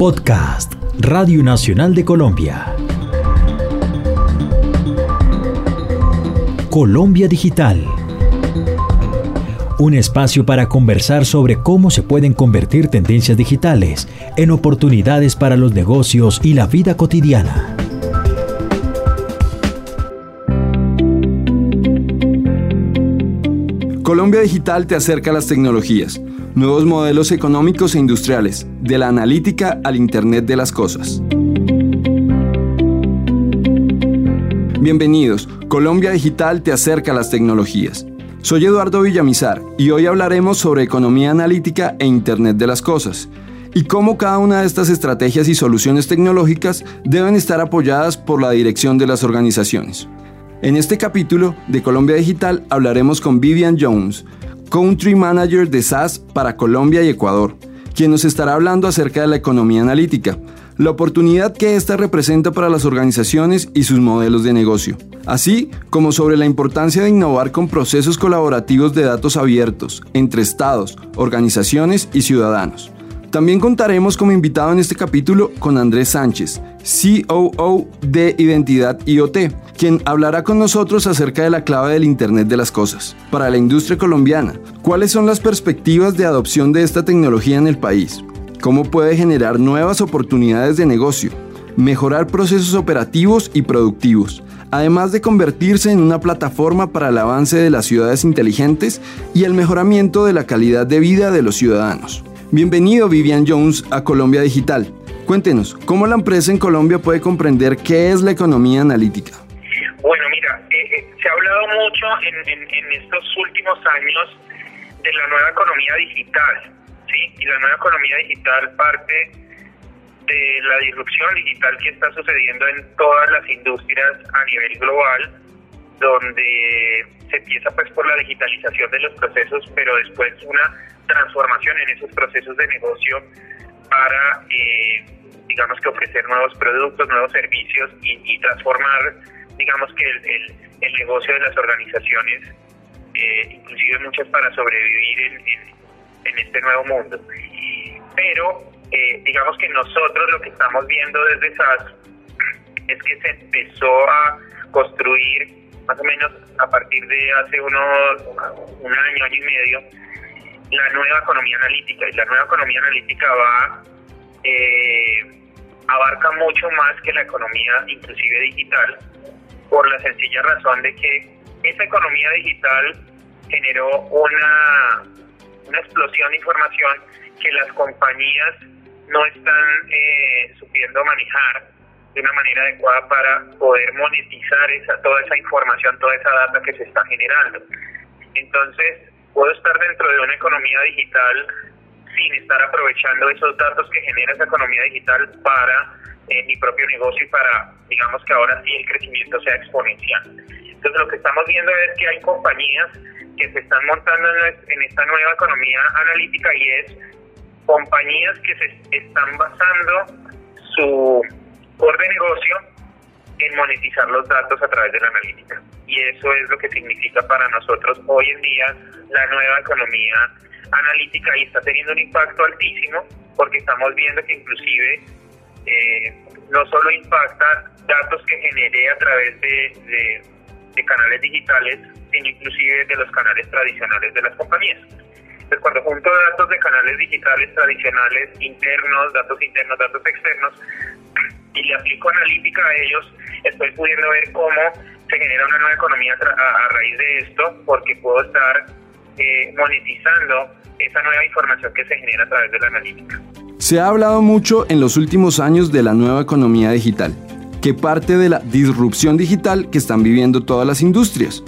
Podcast Radio Nacional de Colombia. Colombia Digital. Un espacio para conversar sobre cómo se pueden convertir tendencias digitales en oportunidades para los negocios y la vida cotidiana. Colombia Digital te acerca a las tecnologías, nuevos modelos económicos e industriales, de la analítica al Internet de las Cosas. Bienvenidos, Colombia Digital te acerca a las tecnologías. Soy Eduardo Villamizar y hoy hablaremos sobre economía analítica e Internet de las Cosas y cómo cada una de estas estrategias y soluciones tecnológicas deben estar apoyadas por la dirección de las organizaciones. En este capítulo de Colombia Digital hablaremos con Vivian Jones, Country Manager de SaaS para Colombia y Ecuador, quien nos estará hablando acerca de la economía analítica, la oportunidad que ésta representa para las organizaciones y sus modelos de negocio, así como sobre la importancia de innovar con procesos colaborativos de datos abiertos entre estados, organizaciones y ciudadanos. También contaremos como invitado en este capítulo con Andrés Sánchez, COO de Identidad IoT, quien hablará con nosotros acerca de la clave del Internet de las Cosas. Para la industria colombiana, ¿cuáles son las perspectivas de adopción de esta tecnología en el país? ¿Cómo puede generar nuevas oportunidades de negocio? Mejorar procesos operativos y productivos, además de convertirse en una plataforma para el avance de las ciudades inteligentes y el mejoramiento de la calidad de vida de los ciudadanos. Bienvenido Vivian Jones a Colombia Digital. Cuéntenos, ¿cómo la empresa en Colombia puede comprender qué es la economía analítica? Bueno, mira, eh, eh, se ha hablado mucho en, estos últimos años de la nueva economía digital, ¿sí? Y la nueva economía digital parte de la disrupción digital que está sucediendo en todas las industrias a nivel global, donde se empieza pues por la digitalización de los procesos, pero después una transformación en esos procesos de negocio para, eh, digamos que ofrecer nuevos productos, nuevos servicios y, transformar, digamos que el, negocio de las organizaciones, eh, inclusive muchas para sobrevivir en, en, este nuevo mundo. Pero eh, digamos que nosotros lo que estamos viendo desde SAS es que se empezó a construir más o menos a partir de hace unos un año, año y medio, la nueva economía analítica. Y la nueva economía analítica va, eh, abarca mucho más que la economía inclusive digital, por la sencilla razón de que esa economía digital generó una, una explosión de información que las compañías no están eh, supiendo manejar de una manera adecuada para poder monetizar esa, toda esa información, toda esa data que se está generando. Entonces, puedo estar dentro de una economía digital sin estar aprovechando esos datos que genera esa economía digital para eh, mi propio negocio y para, digamos que ahora sí el crecimiento sea exponencial. Entonces lo que estamos viendo es que hay compañías que se están montando en esta nueva economía analítica y es compañías que se están basando su core de negocio en monetizar los datos a través de la analítica y eso es lo que significa para nosotros hoy en día la nueva economía analítica y está teniendo un impacto altísimo porque estamos viendo que inclusive eh, no solo impacta datos que generé a través de, canales digitales, sino inclusive de los canales tradicionales de las compañías. Entonces, cuando junto datos de canales digitales tradicionales, internos, datos internos, datos externos, y le aplico analítica a ellos, estoy pudiendo ver cómo se genera una nueva economía a, raíz de esto porque puedo estar eh, monetizando esa nueva información que se genera a través de la analítica. Se ha hablado mucho en los últimos años de la nueva economía digital, que parte de la disrupción digital que están viviendo todas las industrias.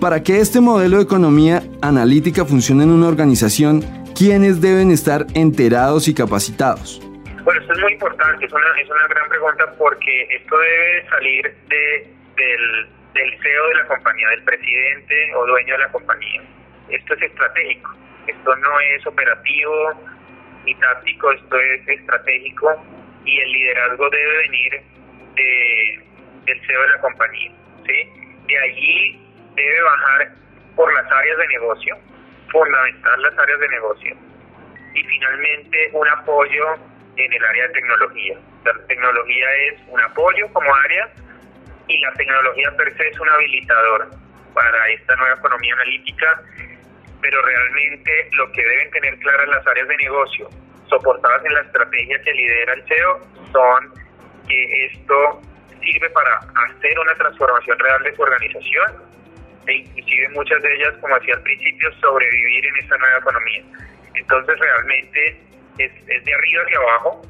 Para que este modelo de economía analítica funcione en una organización, ¿quiénes deben estar enterados y capacitados? Bueno, esto es muy importante, es una, es una gran pregunta porque esto debe salir de del, del CEO de la compañía, del presidente o dueño de la compañía. Esto es estratégico, esto no es operativo ni táctico, esto es estratégico y el liderazgo debe venir de, del CEO de la compañía. ¿sí? De allí debe bajar por las áreas de negocio, fundamental las áreas de negocio y finalmente un apoyo en el área de tecnología. La tecnología es un apoyo como área y la tecnología per se es un habilitador para esta nueva economía analítica, pero realmente lo que deben tener claras las áreas de negocio soportadas en la estrategia que lidera el CEO son que esto sirve para hacer una transformación real de su organización e inclusive muchas de ellas, como decía al principio, sobrevivir en esta nueva economía. Entonces realmente es, es de arriba hacia abajo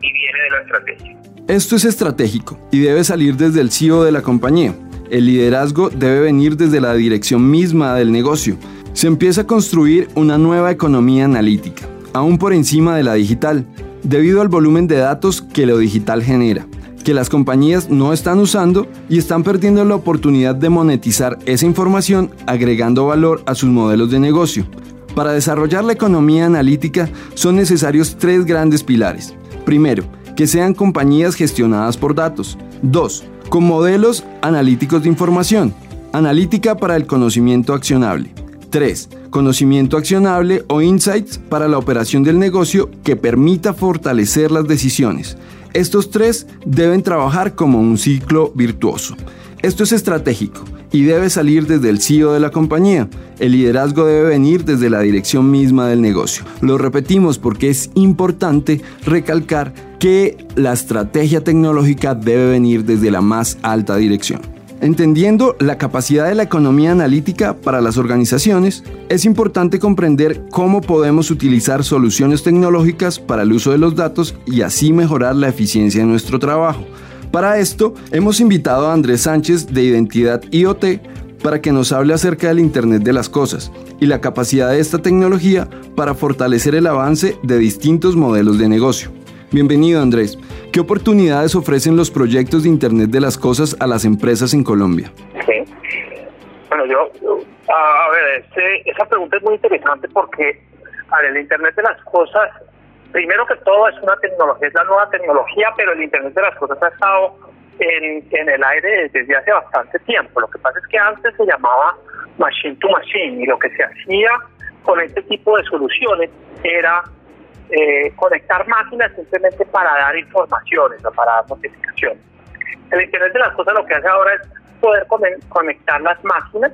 y viene de la estrategia. Esto es estratégico y debe salir desde el CEO de la compañía. El liderazgo debe venir desde la dirección misma del negocio. Se empieza a construir una nueva economía analítica, aún por encima de la digital, debido al volumen de datos que lo digital genera que las compañías no están usando y están perdiendo la oportunidad de monetizar esa información agregando valor a sus modelos de negocio. Para desarrollar la economía analítica son necesarios tres grandes pilares. Primero, que sean compañías gestionadas por datos. Dos, con modelos analíticos de información. Analítica para el conocimiento accionable. 3. Conocimiento accionable o insights para la operación del negocio que permita fortalecer las decisiones. Estos tres deben trabajar como un ciclo virtuoso. Esto es estratégico y debe salir desde el CEO de la compañía. El liderazgo debe venir desde la dirección misma del negocio. Lo repetimos porque es importante recalcar que la estrategia tecnológica debe venir desde la más alta dirección. Entendiendo la capacidad de la economía analítica para las organizaciones, es importante comprender cómo podemos utilizar soluciones tecnológicas para el uso de los datos y así mejorar la eficiencia de nuestro trabajo. Para esto, hemos invitado a Andrés Sánchez de Identidad IoT para que nos hable acerca del Internet de las Cosas y la capacidad de esta tecnología para fortalecer el avance de distintos modelos de negocio. Bienvenido Andrés. ¿Qué oportunidades ofrecen los proyectos de Internet de las Cosas a las empresas en Colombia? Bueno, yo, a ver, este, esa pregunta es muy interesante porque el Internet de las Cosas, primero que todo es una tecnología, es la nueva tecnología, pero el Internet de las Cosas ha estado en, en el aire desde hace bastante tiempo. Lo que pasa es que antes se llamaba machine to machine y lo que se hacía con este tipo de soluciones era eh, conectar máquinas simplemente para dar informaciones o para dar notificaciones. El Internet de las Cosas lo que hace ahora es poder conectar las máquinas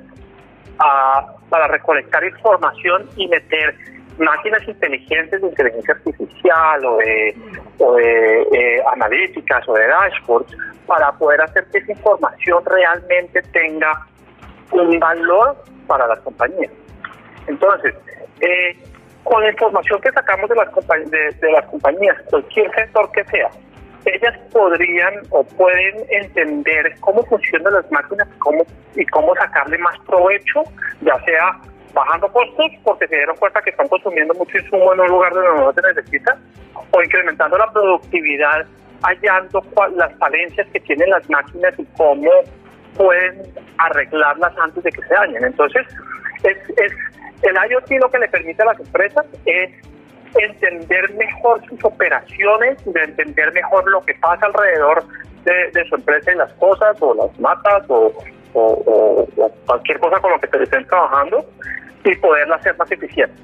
para recolectar información y meter máquinas inteligentes de inteligencia artificial o de, o eh, analíticas o de dashboards para poder hacer que esa información realmente tenga un valor para las compañías. Entonces, eh, con la información que sacamos de las, de, las compañías, cualquier sector que sea, ellas podrían o pueden entender cómo funcionan las máquinas cómo, y cómo sacarle más provecho, ya sea bajando costos porque se dieron cuenta que están consumiendo mucho insumo en un lugar donde no se necesita, o incrementando la productividad, hallando las falencias que tienen las máquinas y cómo pueden arreglarlas antes de que se dañen. Entonces, es, es el IoT lo que le permite a las empresas es entender mejor sus operaciones, de entender mejor lo que pasa alrededor de, su empresa y las cosas, o las matas, o, cualquier cosa con lo que estén trabajando, y poderla hacer más eficiente.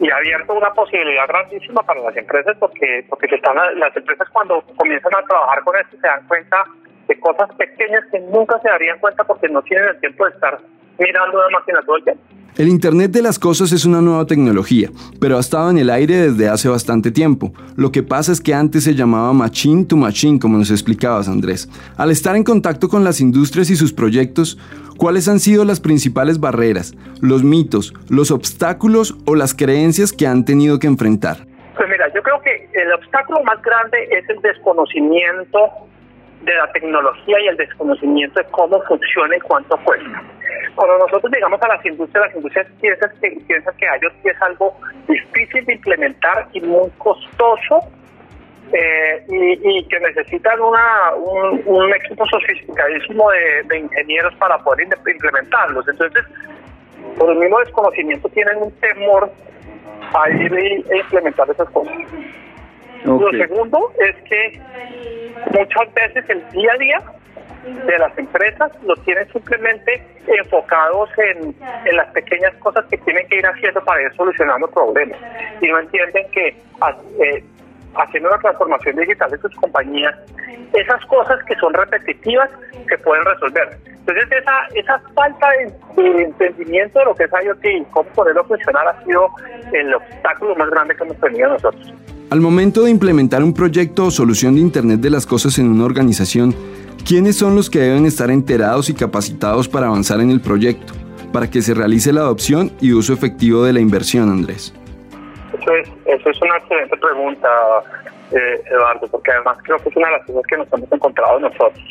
Y ha abierto una posibilidad grandísima para las empresas porque porque se están las empresas cuando comienzan a trabajar con esto se dan cuenta de cosas pequeñas que nunca se darían cuenta porque no tienen el tiempo de estar mirando una máquina todo el tiempo. El Internet de las Cosas es una nueva tecnología, pero ha estado en el aire desde hace bastante tiempo. Lo que pasa es que antes se llamaba Machine to Machine, como nos explicabas, Andrés. Al estar en contacto con las industrias y sus proyectos, ¿cuáles han sido las principales barreras, los mitos, los obstáculos o las creencias que han tenido que enfrentar? Pues mira, yo creo que el obstáculo más grande es el desconocimiento de la tecnología y el desconocimiento de cómo funciona y cuánto cuesta. Cuando nosotros llegamos a las industrias, las industrias piensan que, piensan que ellos es algo difícil de implementar y muy costoso eh, y, que necesitan una, un, equipo sofisticadísimo de, ingenieros para poder implementarlos. Entonces, por el mismo desconocimiento tienen un temor a ir e implementar esas cosas. Lo segundo es que muchas veces el día a día de las empresas lo tienen simplemente enfocados en, en, las pequeñas cosas que tienen que ir haciendo para ir solucionando problemas y no entienden que eh, haciendo la transformación digital de sus compañías, esas cosas que son repetitivas se pueden resolver. Entonces esa, esa falta de, entendimiento de lo que es IoT y cómo poderlo funcionar ha sido el obstáculo más grande que hemos tenido nosotros. Al momento de implementar un proyecto o solución de Internet de las Cosas en una organización, ¿quiénes son los que deben estar enterados y capacitados para avanzar en el proyecto, para que se realice la adopción y uso efectivo de la inversión, Andrés? Eso es, eso es una excelente pregunta, eh, Eduardo, porque además creo que es una de las cosas que nos hemos encontrado nosotros.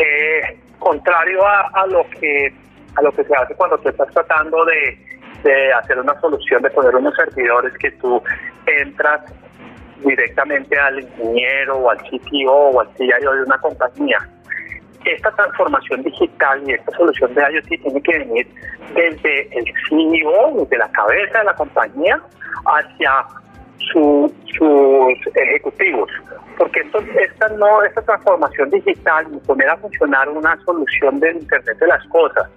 Eh, contrario a, lo que a lo que se hace cuando tú estás tratando de, de hacer una solución, de poner unos servidores que tú entras directamente al ingeniero o al CTO o al CIO de una compañía. Esta transformación digital y esta solución de IoT tiene que venir desde el CEO, desde la cabeza de la compañía, hacia sus ejecutivos, porque esto, esta no esta transformación digital y poner a funcionar una solución del Internet de las cosas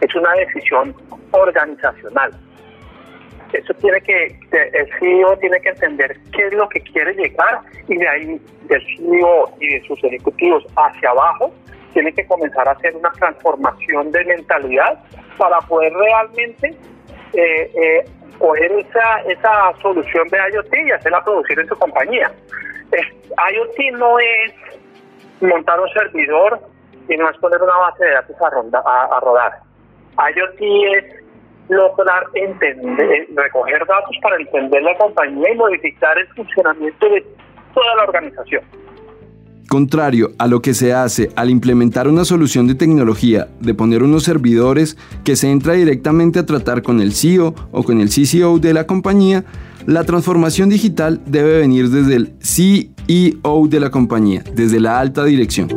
es una decisión organizacional. Eso tiene que el CEO tiene que entender qué es lo que quiere llegar y de ahí del CEO y de sus ejecutivos hacia abajo tiene que comenzar a hacer una transformación de mentalidad para poder realmente eh, eh, coger esa, esa solución de IoT y hacerla producir en su compañía. IoT no es montar un servidor y no es poner una base de datos a, a, rodar. IoT es lograr entender, recoger datos para entender la compañía y modificar el funcionamiento de toda la organización. Contrario a lo que se hace al implementar una solución de tecnología, de poner unos servidores que se entra directamente a tratar con el CEO o con el CCO de la compañía, la transformación digital debe venir desde el CEO de la compañía, desde la alta dirección.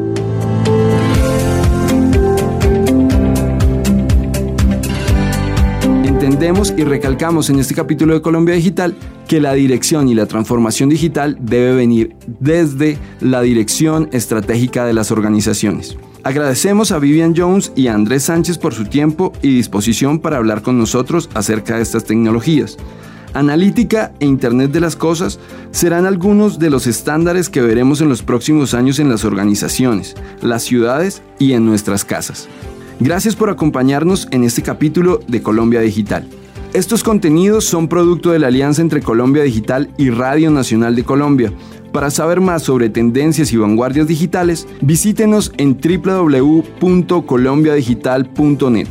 Entendemos y recalcamos en este capítulo de Colombia Digital que la dirección y la transformación digital debe venir desde la dirección estratégica de las organizaciones. Agradecemos a Vivian Jones y a Andrés Sánchez por su tiempo y disposición para hablar con nosotros acerca de estas tecnologías. Analítica e Internet de las Cosas serán algunos de los estándares que veremos en los próximos años en las organizaciones, las ciudades y en nuestras casas. Gracias por acompañarnos en este capítulo de Colombia Digital. Estos contenidos son producto de la alianza entre Colombia Digital y Radio Nacional de Colombia. Para saber más sobre tendencias y vanguardias digitales, visítenos en www.colombiadigital.net.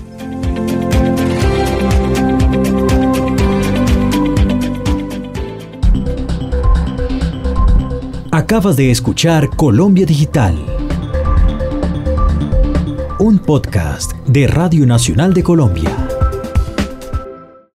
Acabas de escuchar Colombia Digital, podcast de Radio Nacional de Colombia.